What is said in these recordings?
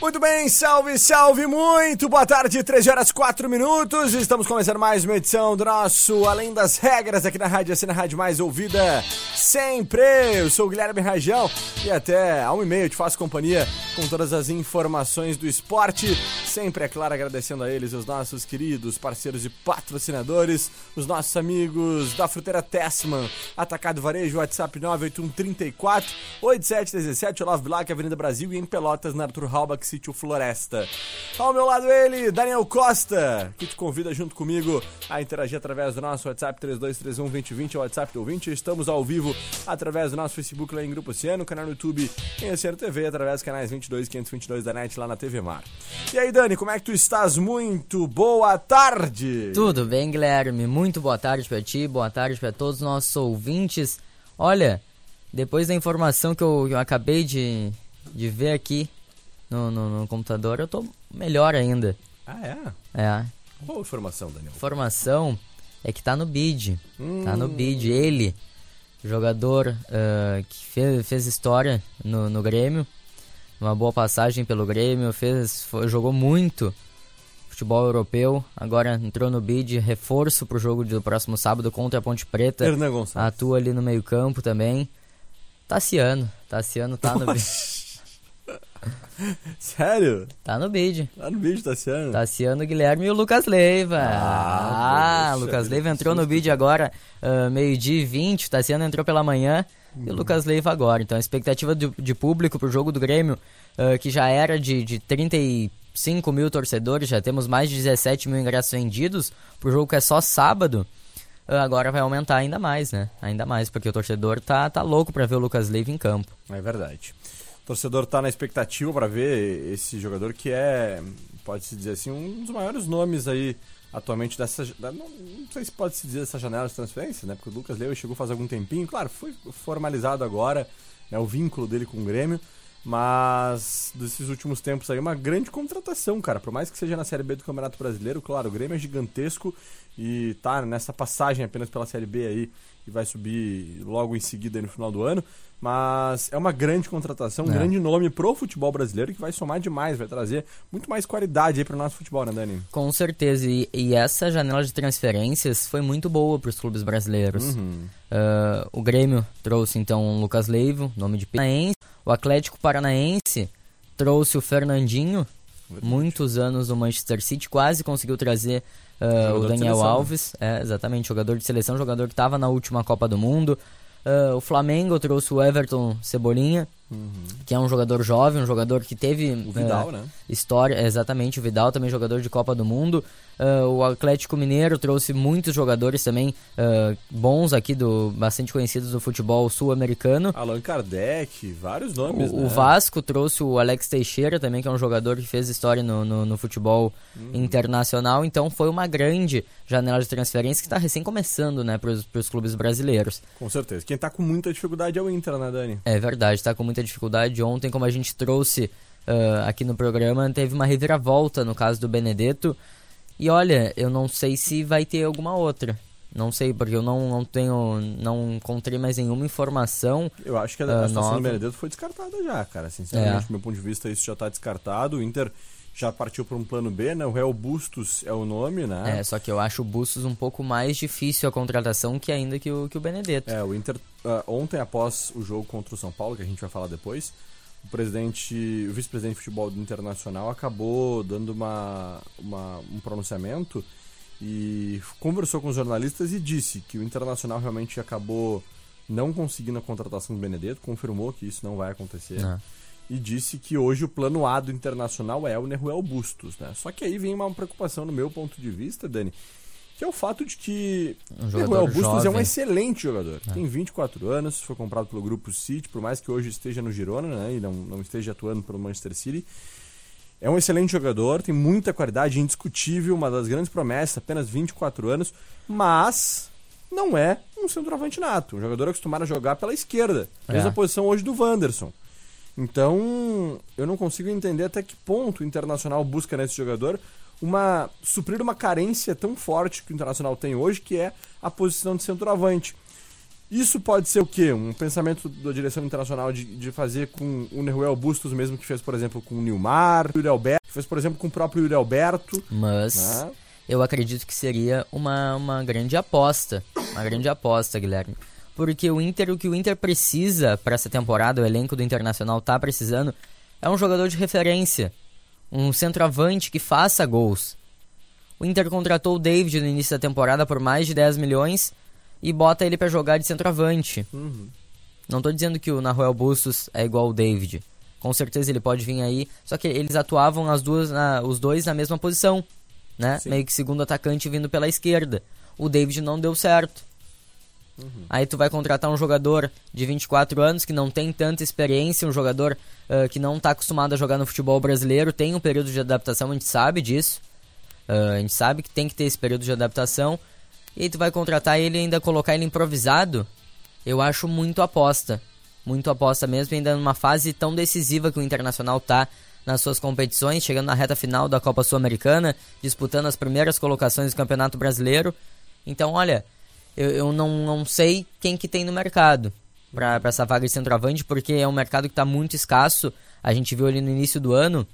Muito bem, salve, salve, muito boa tarde, 13 horas 4 minutos. Estamos começando mais uma edição do nosso Além das Regras aqui na Rádio Assim, na Rádio Mais Ouvida sempre. Eu sou o Guilherme Rajão e até a 1 e meia eu te faço companhia com todas as informações do esporte. Sempre, é claro, agradecendo a eles, os nossos queridos parceiros e patrocinadores, os nossos amigos da Fruteira Tessman, Atacado Varejo, WhatsApp 98134 8717, Olavo Bilac, Avenida Brasil e em Pelotas, na Arthur Halbach, Sítio Floresta. Ao meu lado ele, Daniel Costa, que te convida junto comigo a interagir através do nosso WhatsApp 3231 2020, é o WhatsApp do ouvinte. Estamos ao vivo através do nosso Facebook lá em Grupo Oceano, canal no YouTube em Oceano TV, através dos canais 22 e 522 da NET lá na TV Mar. E aí, Dani, como é que tu estás? Muito boa tarde! Tudo bem, Guilherme? Muito boa tarde para ti, boa tarde para todos os nossos ouvintes. Olha, depois da informação que eu, eu acabei de, de ver aqui no, no, no, computador, eu tô melhor ainda. Ah, é? É. Qual informação, Daniel? Informação é que tá no bid. Hum. Tá no bid. Ele, jogador uh, que fez, fez história no, no Grêmio, uma boa passagem pelo Grêmio, fez, foi, jogou muito futebol europeu, agora entrou no bid, reforço pro jogo do próximo sábado contra a Ponte Preta. Hernan Gonçalves. Atua ali no meio-campo também. Tassiano, Tassiano tá no bid. Sério? Tá no bid. Tá no bid, Tassiano. Tassiano, Guilherme e o Lucas Leiva. Ah, ah Lucas Leiva entrou no bid agora, uh, meio-dia e 20. Tassiano entrou pela manhã uhum. e o uhum. Lucas Leiva agora. Então a expectativa de, de público pro jogo do Grêmio, uh, que já era de, de 35 mil torcedores, já temos mais de 17 mil ingressos vendidos. Pro jogo que é só sábado. Uh, agora vai aumentar ainda mais, né? Ainda mais, porque o torcedor tá, tá louco para ver o Lucas Leiva em campo. É verdade. O torcedor está na expectativa para ver esse jogador que é, pode-se dizer assim, um dos maiores nomes aí atualmente dessa. Não, não sei se pode se dizer dessa janela de transferência, né? Porque o Lucas Leu chegou faz algum tempinho. Claro, foi formalizado agora né, o vínculo dele com o Grêmio. Mas desses últimos tempos aí, uma grande contratação, cara. Por mais que seja na Série B do Campeonato Brasileiro, claro, o Grêmio é gigantesco e tá nessa passagem apenas pela Série B aí e vai subir logo em seguida no final do ano. Mas é uma grande contratação, um é. grande nome pro futebol brasileiro que vai somar demais, vai trazer muito mais qualidade aí pro nosso futebol, né, Dani? Com certeza. E, e essa janela de transferências foi muito boa para os clubes brasileiros. Uhum. Uh, o Grêmio trouxe então o Lucas Leivo, nome de Paranaense. O Atlético Paranaense trouxe o Fernandinho, Verdade. muitos anos no Manchester City, quase conseguiu trazer uh, o Daniel Alves, é, exatamente, jogador de seleção, jogador que estava na última Copa do Mundo. Uh, o Flamengo trouxe o Everton Cebolinha, uhum. que é um jogador jovem, um jogador que teve o Vidal, uh, né? história, exatamente, o Vidal também jogador de Copa do Mundo. Uh, o Atlético Mineiro trouxe muitos jogadores também uh, bons aqui, do bastante conhecidos do futebol sul-americano. Allan Kardec, vários nomes. O, né? o, Vasco trouxe o Alex Teixeira também, que é um jogador que fez história no, no, no futebol uhum. internacional. Então foi uma grande janela de transferência que está recém começando né, para os clubes brasileiros. Com certeza. Quem está com muita dificuldade é o Inter, né, Dani? É verdade, está com muita dificuldade. Ontem, como a gente trouxe uh, aqui no programa, teve uma reviravolta no caso do Benedetto. E olha, eu não sei se vai ter alguma outra. Não sei, porque eu não, não tenho. Não encontrei mais nenhuma informação. Eu acho que a, uh, situação nova. do Benedetto foi descartada já, cara. Sinceramente, é. do meu ponto de vista, isso já está descartado. O Inter já partiu para um plano B, né? O Real Bustos é o nome, né? É, só que eu acho o Bustos um pouco mais difícil a contratação que ainda que o, que o Benedetto. É, o Inter, uh, ontem após o jogo contra o São Paulo, que a gente vai falar depois, o presidente, o vice-presidente de futebol do Internacional acabou dando uma, uma, um pronunciamento e conversou com os jornalistas e disse que o Internacional realmente acabou não conseguindo a contratação do Benedetto, confirmou que isso não vai acontecer. Não. E disse que hoje o plano A do Internacional é o Neruel Bustos, né? Só que aí vem uma preocupação no meu ponto de vista, Dani, que é o fato de que um Neruel Bustos jovem. é um excelente jogador. É. Tem 24 anos, foi comprado pelo Grupo City, por mais que hoje esteja no Girona, né? E não, não esteja atuando pelo Manchester City. É um excelente jogador, tem muita qualidade, indiscutível, uma das grandes promessas, apenas 24 anos, mas não é um centroavante nato. Um jogador acostumado a jogar pela esquerda. É. Mesma posição hoje do Wanderson. Então, eu não consigo entender até que ponto o Internacional busca nesse jogador uma suprir uma carência tão forte que o Internacional tem hoje, que é a posição de centroavante. Isso pode ser o quê? Um pensamento da direção internacional de, de fazer com o Neruel Bustos, mesmo que fez, por exemplo, com o Nilmar, o Yuri Alberto, que fez, por exemplo, com o próprio Yuri Alberto. Mas né? eu acredito que seria uma, uma grande aposta. Uma grande aposta, Guilherme. Porque o Inter, o que o Inter precisa para essa temporada, o elenco do Internacional tá precisando, é um jogador de referência. Um centroavante que faça gols. O Inter contratou o David no início da temporada por mais de 10 milhões e bota ele para jogar de centroavante. Uhum. Não tô dizendo que o Nahuel Bustos é igual o David. Com certeza ele pode vir aí. Só que eles atuavam as duas, na, os dois na mesma posição. Né? Meio que segundo atacante vindo pela esquerda. O David não deu certo. Uhum. Aí tu vai contratar um jogador de 24 anos que não tem tanta experiência, um jogador uh, que não está acostumado a jogar no futebol brasileiro, tem um período de adaptação, a gente sabe disso. Uh, a gente sabe que tem que ter esse período de adaptação e aí tu vai contratar ele e ainda colocar ele improvisado, eu acho muito aposta. Muito aposta mesmo, ainda numa fase tão decisiva que o Internacional tá nas suas competições, chegando na reta final da Copa Sul-Americana, disputando as primeiras colocações do Campeonato Brasileiro. Então, olha, eu, eu não, não sei quem que tem no mercado para essa vaga de centroavante, porque é um mercado que está muito escasso. A gente viu ali no início do ano,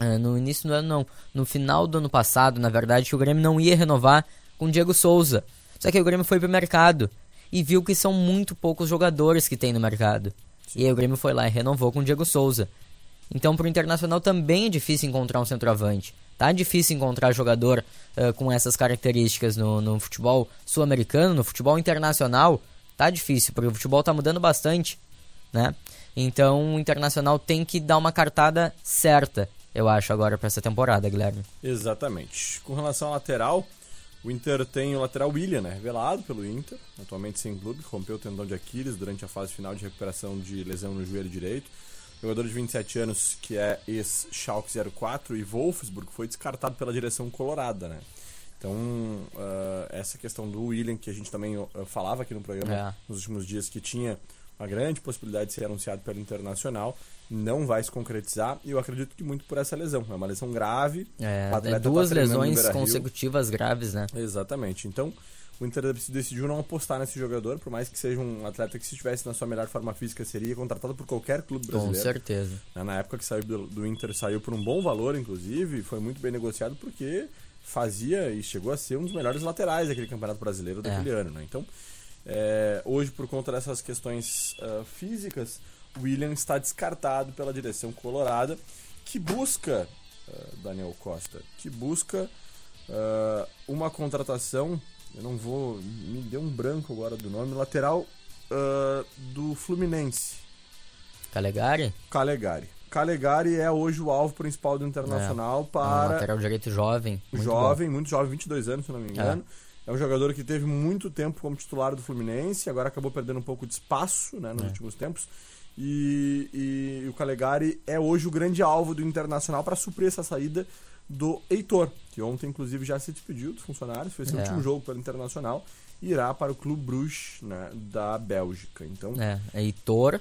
uh, no início do ano não, no final do ano passado, na verdade, que o Grêmio não ia renovar com o Diego Souza. Só que o Grêmio foi pro mercado e viu que são muito poucos jogadores que tem no mercado. E aí o Grêmio foi lá e renovou com o Diego Souza. Então pro Internacional também é difícil encontrar um centroavante. Tá difícil encontrar jogador uh, com essas características no, no futebol sul-americano, no futebol internacional. Tá difícil, porque o futebol tá mudando bastante, né? Então o Internacional tem que dar uma cartada certa, eu acho, agora para essa temporada, Guilherme. Exatamente. Com relação ao lateral, o Inter tem o lateral William, né, revelado pelo Inter, atualmente sem clube, rompeu o tendão de Aquiles durante a fase final de recuperação de lesão no joelho direito. Jogador de 27 anos que é ex-Schalke 04 e Wolfsburg foi descartado pela direção colorada, né? Então, uh, essa questão do William, que a gente também uh, falava aqui no programa é. nos últimos dias, que tinha uma grande possibilidade de ser anunciado pelo Internacional, não vai se concretizar e eu acredito que muito por essa lesão. É uma lesão grave. É, é duas tá lesões consecutivas graves, né? Exatamente. Então, o Inter decidiu não apostar nesse jogador, por mais que seja um atleta que se estivesse na sua melhor forma física seria contratado por qualquer clube brasileiro. Com certeza. Na época que saiu do, do Inter, saiu por um bom valor, inclusive, foi muito bem negociado porque fazia e chegou a ser um dos melhores laterais daquele campeonato brasileiro daquele é. ano, né? Então, é, hoje, por conta dessas questões uh, físicas, William está descartado pela direção colorada, que busca, uh, Daniel Costa, que busca uh, uma contratação, eu não vou, me deu um branco agora do nome, lateral uh, do Fluminense. Calegari? Calegari. Calegari é hoje o alvo principal do Internacional é, para... Um lateral direito jovem. Muito jovem, bom. muito jovem, 22 anos, se não me engano. É. é. um jogador que teve muito tempo como titular do Fluminense, agora acabou perdendo um pouco de espaço né, nos é. últimos tempos. E, e, e, o Calegari é hoje o grande alvo do Internacional para suprir essa saída do Heitor, que ontem, inclusive, já se despediu dos funcionários, fez seu é. último jogo pelo Internacional irá para o Clube Bruges né, da Bélgica. Então, é, Heitor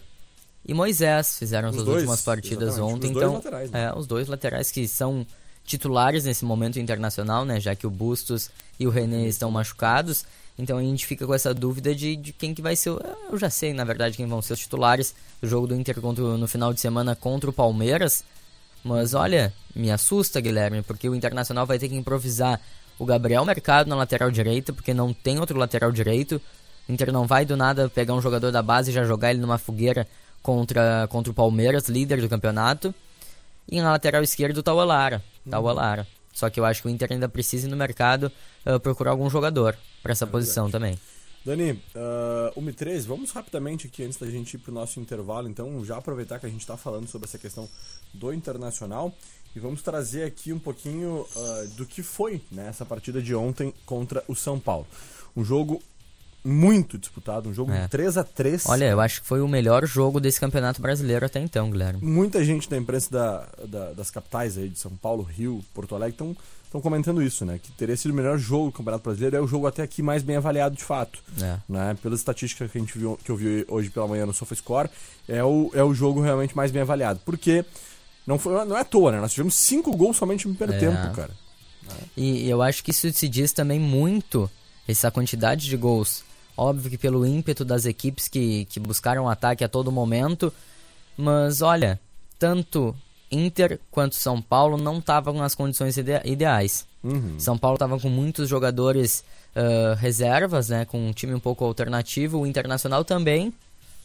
e Moisés fizeram as dois, últimas partidas ontem. Os então, laterais, né? é, os dois laterais que são titulares nesse momento internacional, né, já que o Bustos e o René estão machucados. Então a gente fica com essa dúvida de, de quem que vai ser. Eu já sei, na verdade, quem vão ser os titulares do jogo do Inter contra, no final de semana contra o Palmeiras. Mas olha, me assusta, Guilherme, porque o Internacional vai ter que improvisar o Gabriel Mercado na lateral direita, porque não tem outro lateral direito. O Inter não vai do nada pegar um jogador da base e já jogar ele numa fogueira contra, contra o Palmeiras, líder do campeonato. E na lateral esquerda o Alara. Tá o Alara. Só que eu acho que o Inter ainda precisa ir no mercado uh, procurar algum jogador para essa é posição também. Dani, uh, o Mi3, vamos rapidamente aqui antes da gente ir para o nosso intervalo, então já aproveitar que a gente está falando sobre essa questão do Internacional e vamos trazer aqui um pouquinho uh, do que foi né, essa partida de ontem contra o São Paulo. Um jogo muito disputado, um jogo é. 3 a 3 Olha, eu acho que foi o melhor jogo desse campeonato brasileiro até então, Guilherme. Muita gente da imprensa da, da, das capitais aí de São Paulo, Rio, Porto Alegre estão comentando isso, né? Que teria sido o melhor jogo do Campeonato Brasileiro, é o jogo até aqui mais bem avaliado de fato. É. Né? Pelas estatísticas que a gente viu, que eu vi hoje pela manhã no SofaScore, é o, é o jogo realmente mais bem avaliado. Porque não, foi, não é à toa, né? Nós tivemos cinco gols somente no primeiro é. tempo, cara. E, e eu acho que isso se diz também muito, essa quantidade de gols. Óbvio que pelo ímpeto das equipes que, que buscaram ataque a todo momento. Mas olha, tanto Inter quanto São Paulo não estavam nas condições ide ideais. Uhum. São Paulo estava com muitos jogadores uh, reservas, né, com um time um pouco alternativo. O Internacional também.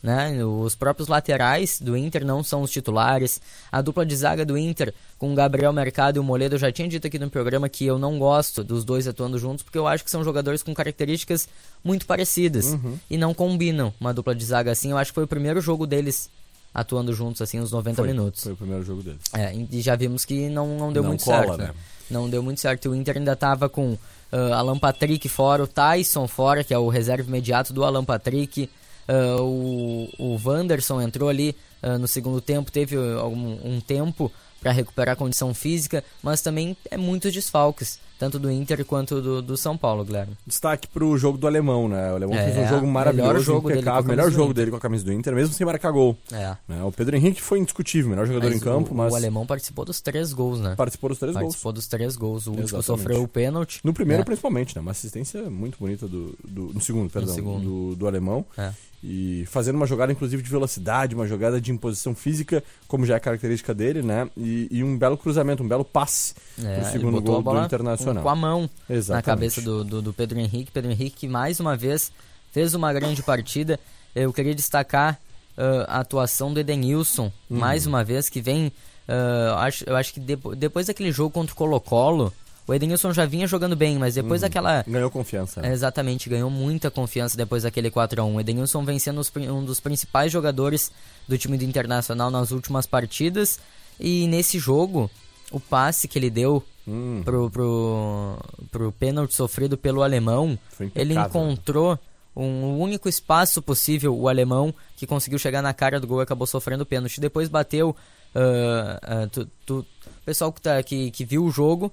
Né? Os próprios laterais do Inter não são os titulares. A dupla de zaga do Inter com o Gabriel Mercado e o Moledo, eu já tinha dito aqui no programa que eu não gosto dos dois atuando juntos, porque eu acho que são jogadores com características muito parecidas uhum. e não combinam uma dupla de zaga assim. Eu acho que foi o primeiro jogo deles atuando juntos assim uns 90 foi, minutos. Foi o primeiro jogo deles. É, e já vimos que não, não deu não muito cola, certo. Né? né? Não deu muito certo. O Inter ainda estava com uh, Alan Patrick fora, o Tyson fora, que é o reserva imediato do Alan Patrick. Uh, o, o Wanderson entrou ali uh, no segundo tempo, teve algum, um tempo para recuperar a condição física, mas também é muitos desfalques, tanto do Inter quanto do, do São Paulo, Guilherme. Destaque para o jogo do Alemão, né? O Alemão é, fez um jogo maravilhoso, melhor jogo impecável, dele melhor jogo dele com a camisa do Inter, mesmo sem marcar gol. É. Né? O Pedro Henrique foi indiscutível, melhor jogador mas em campo, o, mas... O Alemão participou dos três gols, né? Participou dos três participou gols. Participou dos três gols, o último sofreu o pênalti. No primeiro, é. principalmente, né? Uma assistência muito bonita do... do no segundo, perdão, no segundo. Do, do Alemão. É e fazendo uma jogada inclusive de velocidade, uma jogada de imposição física, como já é característica dele, né? E, e um belo cruzamento, um belo passe é, pro segundo gol do Internacional. Com a mão Exatamente. na cabeça do, do, do, Pedro Henrique. Pedro Henrique que mais uma vez fez uma grande partida. Eu queria destacar uh, a atuação do Edenilson, uhum. mais uma vez, que vem. Uh, acho, eu acho que depo depois daquele jogo contra o Colo-Colo, o Edenilson já vinha jogando bem, mas depois uhum. daquela. Ganhou confiança. Né? Exatamente, ganhou muita confiança depois daquele 4x1. O Edenilson vem sendo um dos principais jogadores do time do Internacional nas últimas partidas. E nesse jogo, o passe que ele deu hum. pro, pro, pro pênalti sofrido pelo alemão, ele encontrou um único espaço possível, o alemão, que conseguiu chegar na cara do gol e acabou sofrendo o pênalti. Depois bateu. Uh, uh, tu, tu, o pessoal que, tá, que, que viu o jogo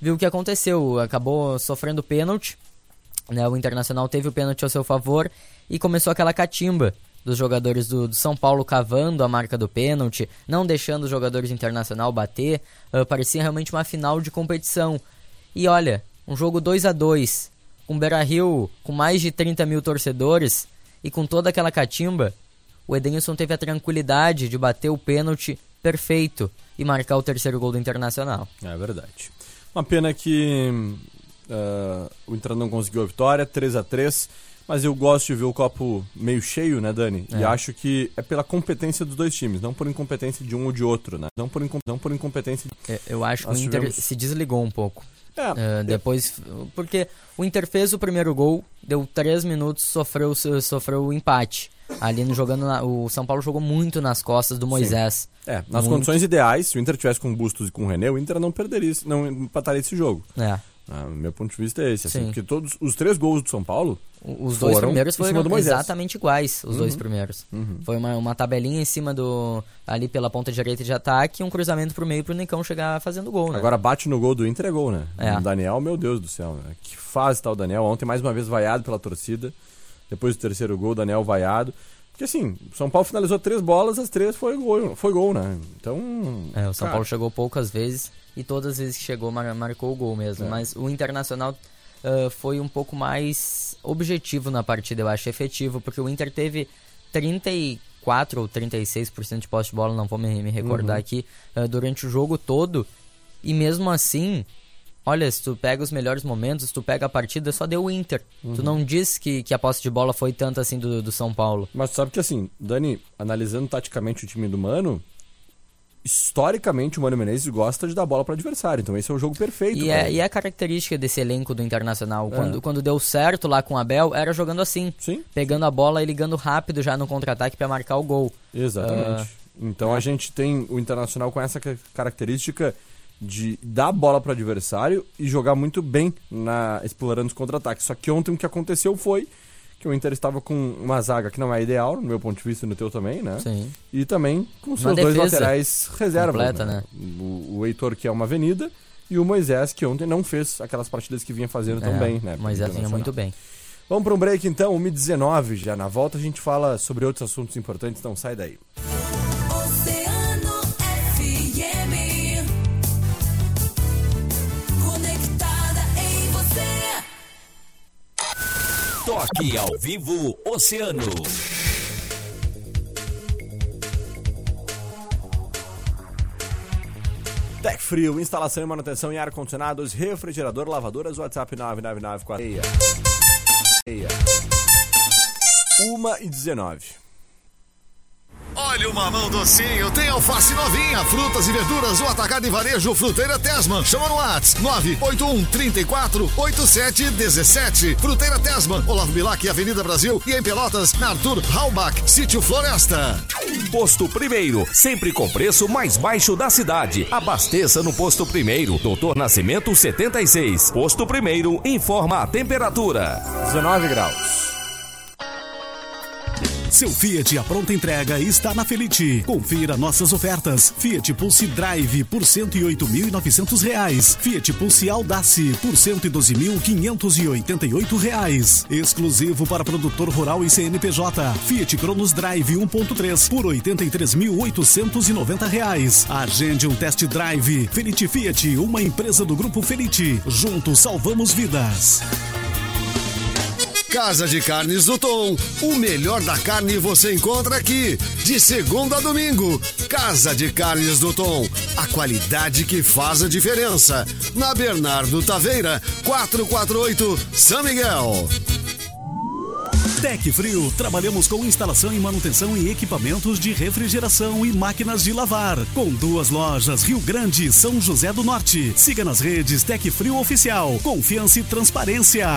viu o que aconteceu, acabou sofrendo pênalti, né? O Internacional teve o pênalti ao seu favor e começou aquela catimba dos jogadores do, do, São Paulo cavando a marca do pênalti, não deixando os jogadores do Internacional bater, uh, parecia realmente uma final de competição. E olha, um jogo 2 a 2 com Beira-Rio com mais de 30 mil torcedores e com toda aquela catimba, o Edenilson teve a tranquilidade de bater o pênalti perfeito e marcar o terceiro gol do Internacional. É verdade. Uma pena que uh, o Inter não conseguiu a vitória, 3 a 3 mas eu gosto de ver o copo meio cheio, né, Dani? É. E acho que é pela competência dos dois times, não por incompetência de um ou de outro, né? Não por, incom não por incompetência. É, eu acho que o Inter tivemos... se desligou um pouco. É, uh, depois, porque o Inter fez o primeiro gol, deu três minutos, sofreu sofreu o empate. Ali no jogando na, o São Paulo jogou muito nas costas do Moisés. Sim. É, nas muito. condições ideais, se o Inter tivesse com Bustos e com o René, o Inter não perderia, não empataria esse jogo. É. Ah, meu ponto de vista é esse, assim, porque todos os três gols do São Paulo. Os dois primeiros foram exatamente iguais, os uhum. dois primeiros. Uhum. Foi uma, uma tabelinha em cima do. ali pela ponta direita de ataque e um cruzamento pro meio pro Nicão chegar fazendo gol, né? Agora bate no gol do Inter é gol, né? É. O Daniel, meu Deus do céu, né? Que fase tá o Daniel. Ontem mais uma vez vaiado pela torcida. Depois do terceiro gol, o Daniel vaiado. Porque assim, São Paulo finalizou três bolas, as três foi gol, foi gol né? Então. É, o São cara... Paulo chegou poucas vezes e todas as vezes que chegou mar marcou o gol mesmo. É. Mas o Internacional uh, foi um pouco mais objetivo na partida, eu acho, efetivo, porque o Inter teve 30 e 34 ou 36% de posse de bola, não vou me, me recordar uhum. aqui, uh, durante o jogo todo. E mesmo assim, olha, se tu pega os melhores momentos, se tu pega a partida, só deu o Inter. Uhum. Tu não disse que, que a posse de bola foi tanto assim do, do São Paulo. Mas sabe que assim, Dani, analisando taticamente o time do Mano, historicamente o Mano Menezes gosta de dar bola para adversário, então esse é o jogo perfeito. E é, e é, a característica desse elenco do Internacional. É. Quando, quando deu certo lá com o Abel, era jogando assim. Sim. Pegando a bola e ligando rápido já no contra-ataque para marcar o gol. Exatamente. Uh, então é. a gente tem o Internacional com essa característica de dar bola para o adversário e jogar muito bem na explorando os contra-ataques. Só que ontem o que aconteceu foi que o Inter estava com uma zaga que não é ideal, no meu ponto de vista e no teu também, né? Sim. E também com seus dois laterais reservas. Completa, né? né? O, o Heitor, que é uma avenida, e o Moisés, que ontem não fez aquelas partidas que vinha fazendo tão é, bem, né? Moisés vinha muito bem. Vamos para um break então, 1h19 já. Na volta a gente fala sobre outros assuntos importantes, então sai daí. Toque ao vivo Oceano. Tec Frio, instalação e manutenção em ar-condicionados, refrigerador, lavadoras, WhatsApp 9994 Uma e 19. Olha o mamão docinho, tem alface novinha, frutas e verduras, o atacado e varejo Fruteira Tesman. Chama no Whats 981 34 87 17. Fruteira Tesman, Olavo Bilac, Avenida Brasil e em Pelotas, na Arthur Halbach, Sítio Floresta. Posto Primeiro, sempre com preço mais baixo da cidade. Abasteça no Posto Primeiro, Doutor Nascimento 76. Posto Primeiro, informa a temperatura. 19 graus. Seu Fiat a pronta entrega está na Felite. Confira nossas ofertas. Fiat Pulse Drive por R$ 108.900. Fiat Pulse Audace por R$ 112.588. Exclusivo para produtor rural e CNPJ. Fiat Cronos Drive 1.3 por R$ 83.890. Agende um test drive. Felite Fiat, uma empresa do Grupo Felite. Juntos salvamos vidas. Casa de Carnes do Tom. O melhor da carne você encontra aqui. De segunda a domingo. Casa de Carnes do Tom. A qualidade que faz a diferença. Na Bernardo Taveira, 448, São Miguel. Tec Frio, trabalhamos com instalação e manutenção em equipamentos de refrigeração e máquinas de lavar. Com duas lojas, Rio Grande e São José do Norte. Siga nas redes Tec Frio Oficial. Confiança e transparência.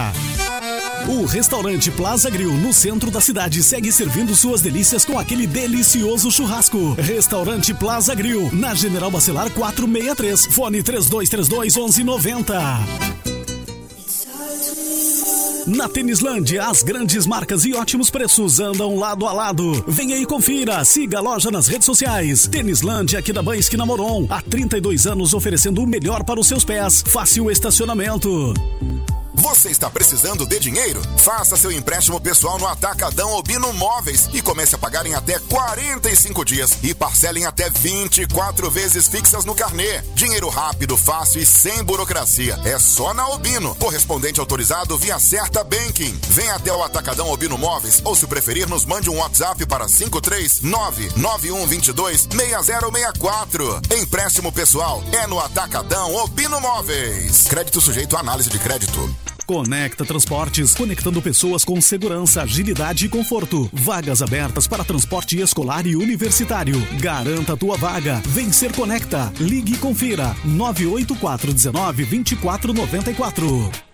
O restaurante Plaza Grill, no centro da cidade, segue servindo suas delícias com aquele delicioso churrasco. Restaurante Plaza Grill, na General Bacelar 463, fone 3232 1190. Na Tênislândia, as grandes marcas e ótimos preços andam lado a lado. Venha e confira. Siga a loja nas redes sociais. Tênislândia aqui da Banha Esquina Moron. Há 32 anos oferecendo o melhor para os seus pés. Fácil estacionamento. Você está precisando de dinheiro? Faça seu empréstimo pessoal no Atacadão Albino Móveis e comece a pagar em até 45 dias e parcele em até 24 vezes fixas no carnê. Dinheiro rápido, fácil e sem burocracia. É só na Albino. Correspondente autorizado via Certa Banking. Venha até o Atacadão Albino Móveis ou se preferir nos mande um WhatsApp para 53991226064. Empréstimo pessoal é no Atacadão Albino Móveis. Crédito sujeito à análise de crédito. Conecta Transportes, conectando pessoas com segurança, agilidade e conforto. Vagas abertas para transporte escolar e universitário. Garanta tua vaga. Vencer Conecta. Ligue e confira. 98419 2494.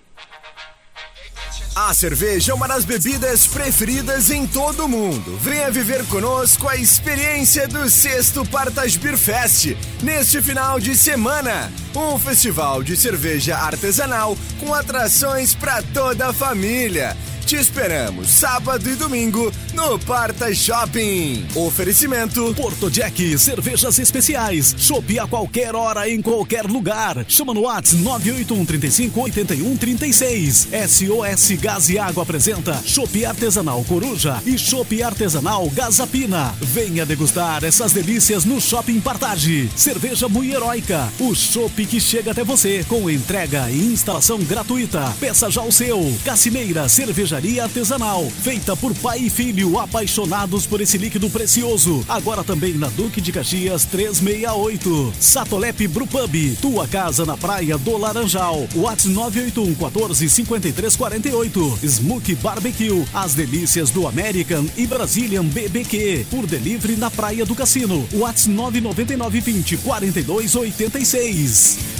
A cerveja é uma das bebidas preferidas em todo o mundo. Venha viver conosco a experiência do sexto Partas Beer Fest neste final de semana. Um festival de cerveja artesanal com atrações para toda a família te esperamos sábado e domingo no Parta Shopping. Oferecimento Porto Jack, cervejas especiais. Chopp a qualquer hora, em qualquer lugar. Chama no WhatsApp 981 35 81 36. SOS Gás e Água apresenta Chopp Artesanal Coruja e Chopp Artesanal Gazapina. Venha degustar essas delícias no Shopping Partage. Cerveja muito heróica. O chopp que chega até você com entrega e instalação gratuita. Peça já o seu. Cacimeira Cerveja cervejaria artesanal, feita por pai e filho apaixonados por esse líquido precioso. Agora também na Duque de Caxias 368. Satolep Brupub, tua casa na praia do Laranjal. WhatsApp 981 14 53 48. Smoke Barbecue, as delícias do American e Brazilian BBQ. Por delivery na praia do Cassino. WhatsApp 999 20 42 86.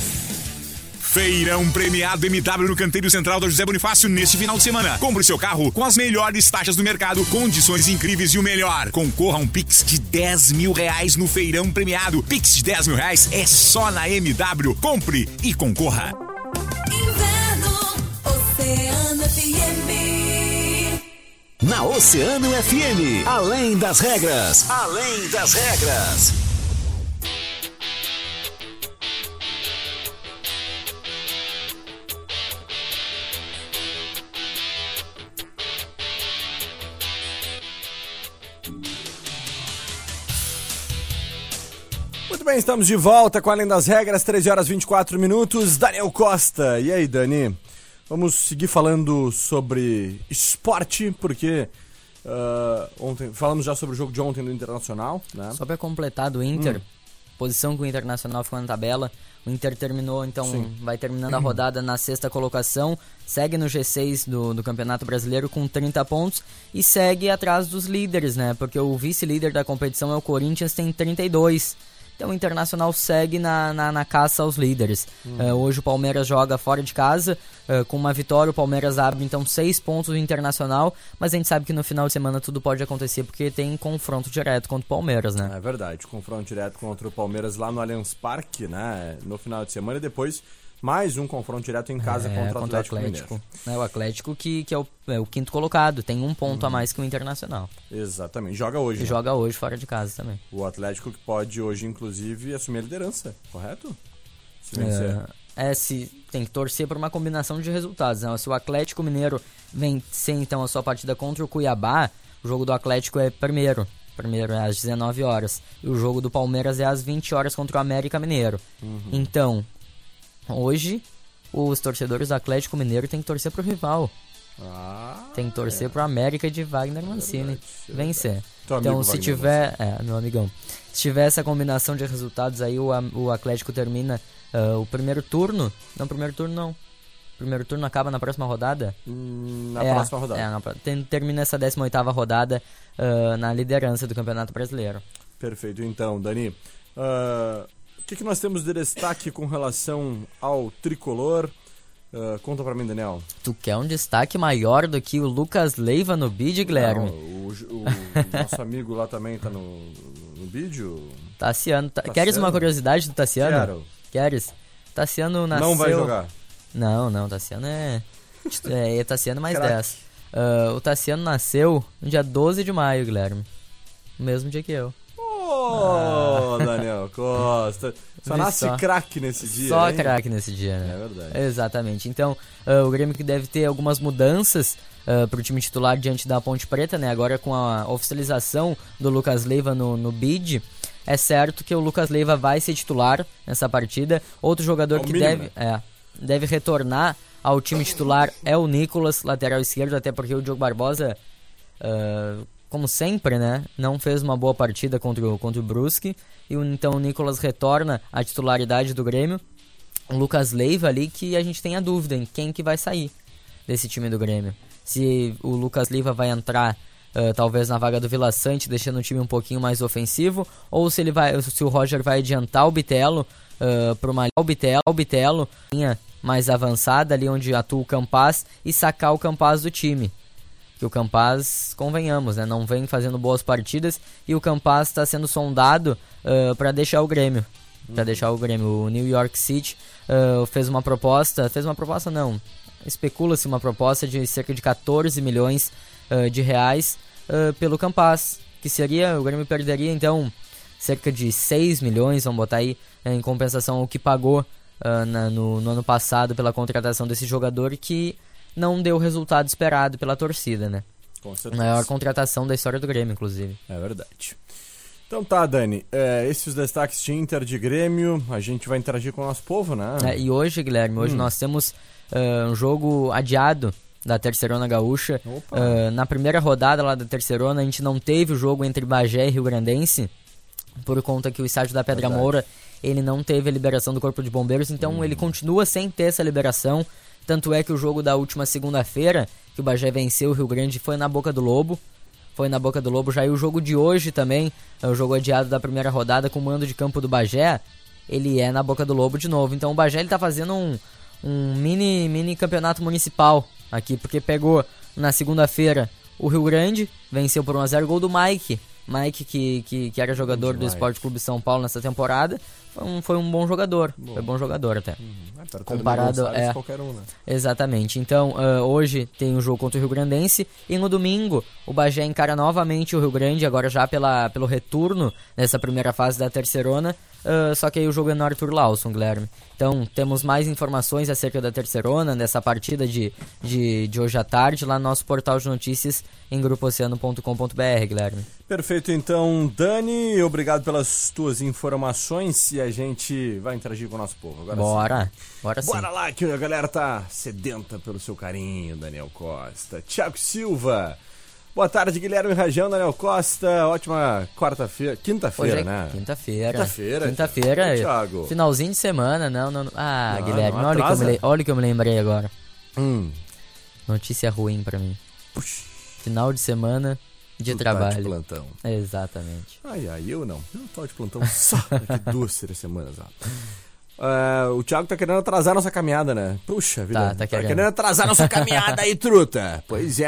Feirão premiado MW no Canteiro Central da José Bonifácio neste final de semana. Compre seu carro com as melhores taxas do mercado, condições incríveis e o melhor. Concorra a um Pix de 10 mil reais no feirão premiado. Pix de 10 mil reais é só na MW. Compre e concorra. Inverno, Oceano FM. Na Oceano FM, além das regras, além das regras. Bem, estamos de volta com Além das Regras, 13 horas 24 minutos. Daniel Costa. E aí, Dani? Vamos seguir falando sobre esporte, porque ah, ontem falamos já sobre o jogo de ontem do Internacional, né? Só para completar do Inter, posição que o Internacional ficou na tabela. O Inter terminou, então Sim. vai terminando a rodada na sexta colocação, segue no G6 do, do Campeonato Brasileiro com 30 pontos e segue atrás dos líderes, né? Porque o vice-líder da competição é o Corinthians, tem 32. Então o Internacional segue na, na, na caça aos líderes. Eh, hoje o Palmeiras joga fora de casa, eh, com uma vitória o Palmeiras abre então seis pontos do Internacional, mas a gente sabe que no final de semana tudo pode acontecer porque tem confronto direto contra o Palmeiras, né? É verdade, confronto direto contra o Palmeiras lá no Allianz Parque, né? No final de semana e depois mais um confronto direto em casa É, contra o Atlético, Mineiro. É, o Atlético que, que é, o, é o quinto colocado, tem um ponto a mais que o Internacional. Exatamente, joga hoje. E né? joga hoje fora de casa também. O Atlético que pode hoje, inclusive, assumir a liderança, correto? Se vencer. É, é, se tem que torcer por uma combinação de resultados. Né? Se o Atlético Mineiro vencer então a sua partida contra o Cuiabá, o jogo do Atlético é primeiro. Primeiro é às 19 horas. E o jogo do Palmeiras é às 20 horas contra o América Mineiro. Uhum. Então, hoje, os torcedores do Atlético Mineiro têm que torcer pro rival. Ah, Tem que torcer pro América de Wagner Mancini vencer. Teu Então, amigo se tiver. É, meu amigão. Se tiver essa combinação de resultados aí, o, o Atlético termina ah, o primeiro turno. Não, primeiro turno não. Primeiro turno acaba na próxima rodada? Hum, na É, próxima rodada. É, na tem- termina essa 18 rodada ah, na liderança do Campeonato Brasileiro. Perfeito, então, Dani. o que, que nós temos de destaque com relação ao tricolor? Ah, conta pra mim, Daniel. Tu quer um destaque maior do que o Lucas Leiva no bid, Guilherme? Não, o, o nosso amigo lá também tá no, no vídeo. Tassiano. Ta- Tassiano? Queres uma curiosidade do Tassiano? Quero. Queres? Tassiano nasceu... Não vai jogar. Não, não, Tassiano é. É, é Tassiano mais Craque. 10. Ah, o Tassiano nasceu no dia 12 de maio, Guilherme. O mesmo dia que eu. Ô, Daniel Costa. Só Vê nasce só. craque nesse dia. Só craque nesse dia, né? É verdade. Exatamente. Então, ah, o Grêmio que deve ter algumas mudanças para pro time titular diante da Ponte Preta, né? Agora com a oficialização do Lucas Leiva no, no bid. É certo que o Lucas Leiva vai ser titular nessa partida. Outro jogador É o que mínimo, deve, né? é, deve retornar ao time titular é o Nicolas, lateral esquerdo, até porque o Diogo Barbosa, ah, como sempre, né, não fez uma boa partida contra o, contra o Brusque. E então o Nicolas retorna à titularidade do Grêmio. O Lucas Leiva ali que a gente tem a dúvida em quem que vai sair desse time do Grêmio. Se o Lucas Leiva vai entrar ah, talvez na vaga do Vila Sante, deixando o time um pouquinho mais ofensivo, ou se ele vai, se o Roger vai adiantar o Bitelo para uma o Bitelo, o Bitelo linha mais avançada ali onde atua o Campaz e sacar o Campaz do time. Que o Campaz, convenhamos, né, não vem fazendo boas partidas e o Campaz está sendo sondado para deixar o Grêmio. Pra deixar o Grêmio. O New York City ah, fez uma proposta. Fez uma proposta, não. Especula-se uma proposta de cerca de 14 milhões ah, de reais pelo Campaz. Que seria. O Grêmio perderia então cerca de 6 milhões, vamos botar aí, em compensação ao que pagou na- no, no ano passado pela contratação desse jogador que não deu o resultado esperado pela torcida, né? Com A certeza. maior contratação da história do Grêmio, inclusive. É verdade. Então tá, Dani. É, esses os destaques de Inter de Grêmio. A gente vai interagir com o nosso povo, né? É, e hoje, Guilherme, Hum. hoje nós temos ah, um jogo adiado da Terceirona Gaúcha. Ah, na primeira rodada lá da Terceirona, a gente não teve o jogo entre Bagé e Rio Grandense, por conta que o estádio da Pedra Moura ele não teve a liberação do Corpo de Bombeiros, então ele continua sem ter essa liberação. Tanto é que o jogo da última segunda-feira, que o Bagé venceu o Rio Grande, foi na Boca do Lobo. Foi na Boca do Lobo. Já e o jogo de hoje também, é o jogo adiado da primeira rodada com o mando de campo do Bagé, ele é na Boca do Lobo de novo. Então o Bagé ele tá fazendo um, um mini, mini campeonato municipal aqui, porque pegou na segunda-feira o Rio Grande, venceu por 1x0 gol do Mike. Mike, que, que, que era jogador do. Esporte Clube São Paulo nessa temporada, foi um, foi um bom jogador. Foi bom jogador até. Perto do Comparado, Gonçalves, é. qualquer um, né? Exatamente. Então, ah, hoje tem o jogo contra o Rio Grandense e no domingo o Bagé encara novamente o Rio Grande, agora já pela, pelo retorno nessa primeira fase da Terceirona. Ah, só que aí o jogo é no Arthur Lawson, Guilherme. Então, temos mais informações acerca da Terceirona, dessa partida de, de, de hoje à tarde, lá no nosso portal de notícias em grupooceano.com.br, Guilherme. Perfeito, então, Dani, obrigado pelas tuas informações e a gente vai interagir com o nosso povo. Agora sim. Bora, bora sim. Bora lá, que a galera tá sedenta pelo seu carinho, Daniel Costa. Tiago Silva. Boa tarde, Guilherme Rajão, Daniel Costa. Ótima quarta-feira, quinta-feira, é né? quinta-feira. Quinta-feira, Quinta-feira. Thiago. Finalzinho de semana, não, não. não. Ah, Não, Guilherme, não olha, o que eu me, olha que eu me lembrei agora. Hum. Notícia ruim pra mim. Puxa, Final de semana de tu tá de trabalho. plantão. Exatamente. Ai, ai, eu não. Eu tô de plantão só daqui duas, três semanas. ó. Ah, o Thiago tá querendo atrasar nossa caminhada, né? Puxa vida. Tá, tá querendo. atrasar nossa caminhada aí, truta. Pois é,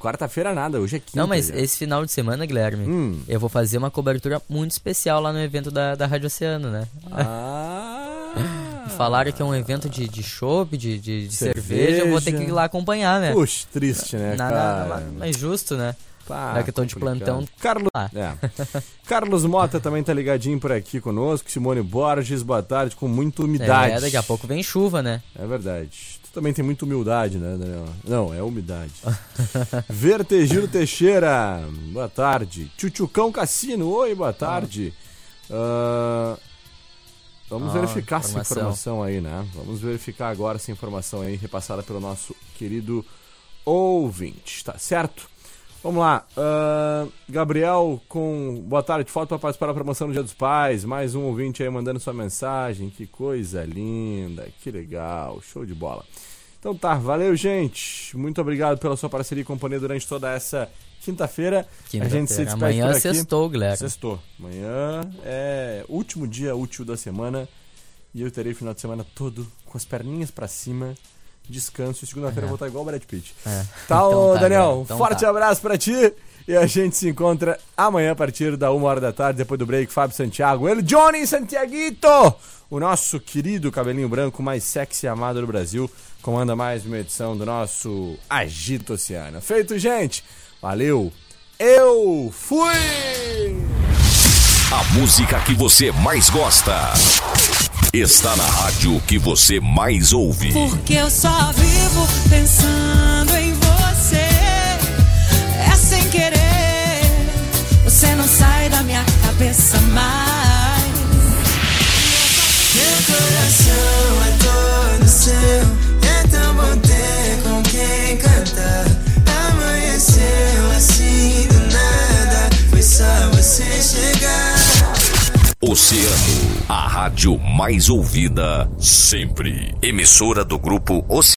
quarta-feira nada, hoje é quinta. não, mas já. esse final de semana, Guilherme, Hum. eu vou fazer uma cobertura muito especial lá no evento da, da Rádio Oceano, né? Ah. Falaram que é um evento de, de chopp, de, de, de Cerveja. cerveja. eu vou ter que ir lá acompanhar, né? Puxa, triste, né, Nada, cara? nada mais justo, né? Pá, Já que eu tô de plantão. Carlos, Ah. é. Carlos Mota também tá ligadinho por aqui conosco. Simone Borges, boa tarde, com muita umidade. É, daqui a pouco vem chuva, né? É verdade. Tu também tem muita humildade, né, Daniel? Não, é umidade. Vertegiro Teixeira, boa tarde. Tchutchucão Cassino, oi, boa tarde. Ah, vamos Ah, verificar essa informação. informação aí, né? Vamos verificar agora essa informação aí, repassada pelo nosso querido ouvinte, tá certo? Vamos lá. ah, Gabriel com. Boa tarde, foto para participar da promoção do Dia dos Pais. Mais um ouvinte aí mandando sua mensagem. Que coisa linda, que legal, show de bola. Então tá, valeu, gente. Muito obrigado pela sua parceria e companhia durante toda essa quinta-feira. A gente se despede Amanhã por aqui. sextou, Guilherme. Sextou. Amanhã é último dia útil da semana. E eu terei o final de semana todo com as perninhas pra cima. Descanso. E segunda-feira eu vou estar igual o Brad Pitt. É. Tá, Então ô tá, Daniel. Um Então forte tá. abraço pra ti. E a gente se encontra amanhã a partir da uma hora da tarde, depois do break. Fábio Santiago. Ele, Johnny Santiaguito! O nosso querido cabelinho branco mais sexy e amado do Brasil. Comanda mais uma edição do nosso Agito Oceano. Feito, gente. Valeu. Eu fui! A música que você mais gosta está na rádio que você mais ouve. Porque eu só vivo pensando em você. É sem querer. Você não sai da minha cabeça mais. Meu coração é todo seu. É tão bom ter com quem cantar. Amanheceu assim do nada. Foi só você chegar. Oceano, a rádio mais ouvida sempre. Emissora do grupo Oceano.